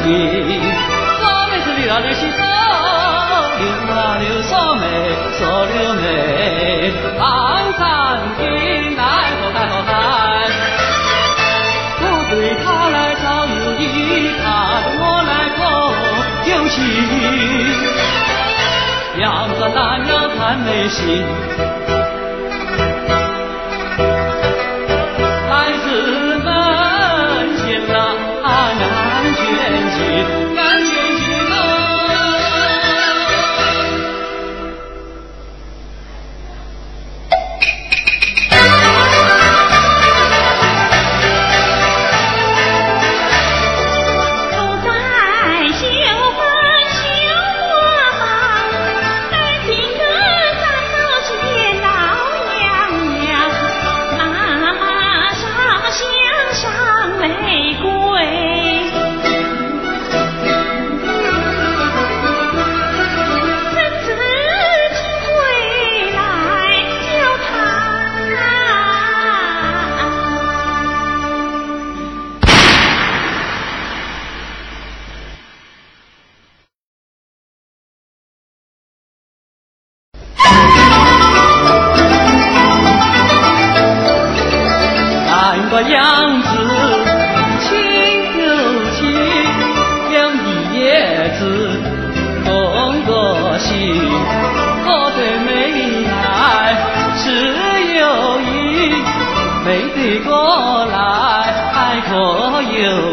山顶，我妹子留啊留心手，留啊留锁眉，锁留眉，望山顶来何海何海，我对他来早有意，他对我来可有情，要转但要看眉心。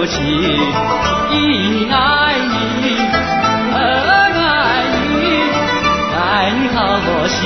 情。一爱你，二爱你，爱你好心，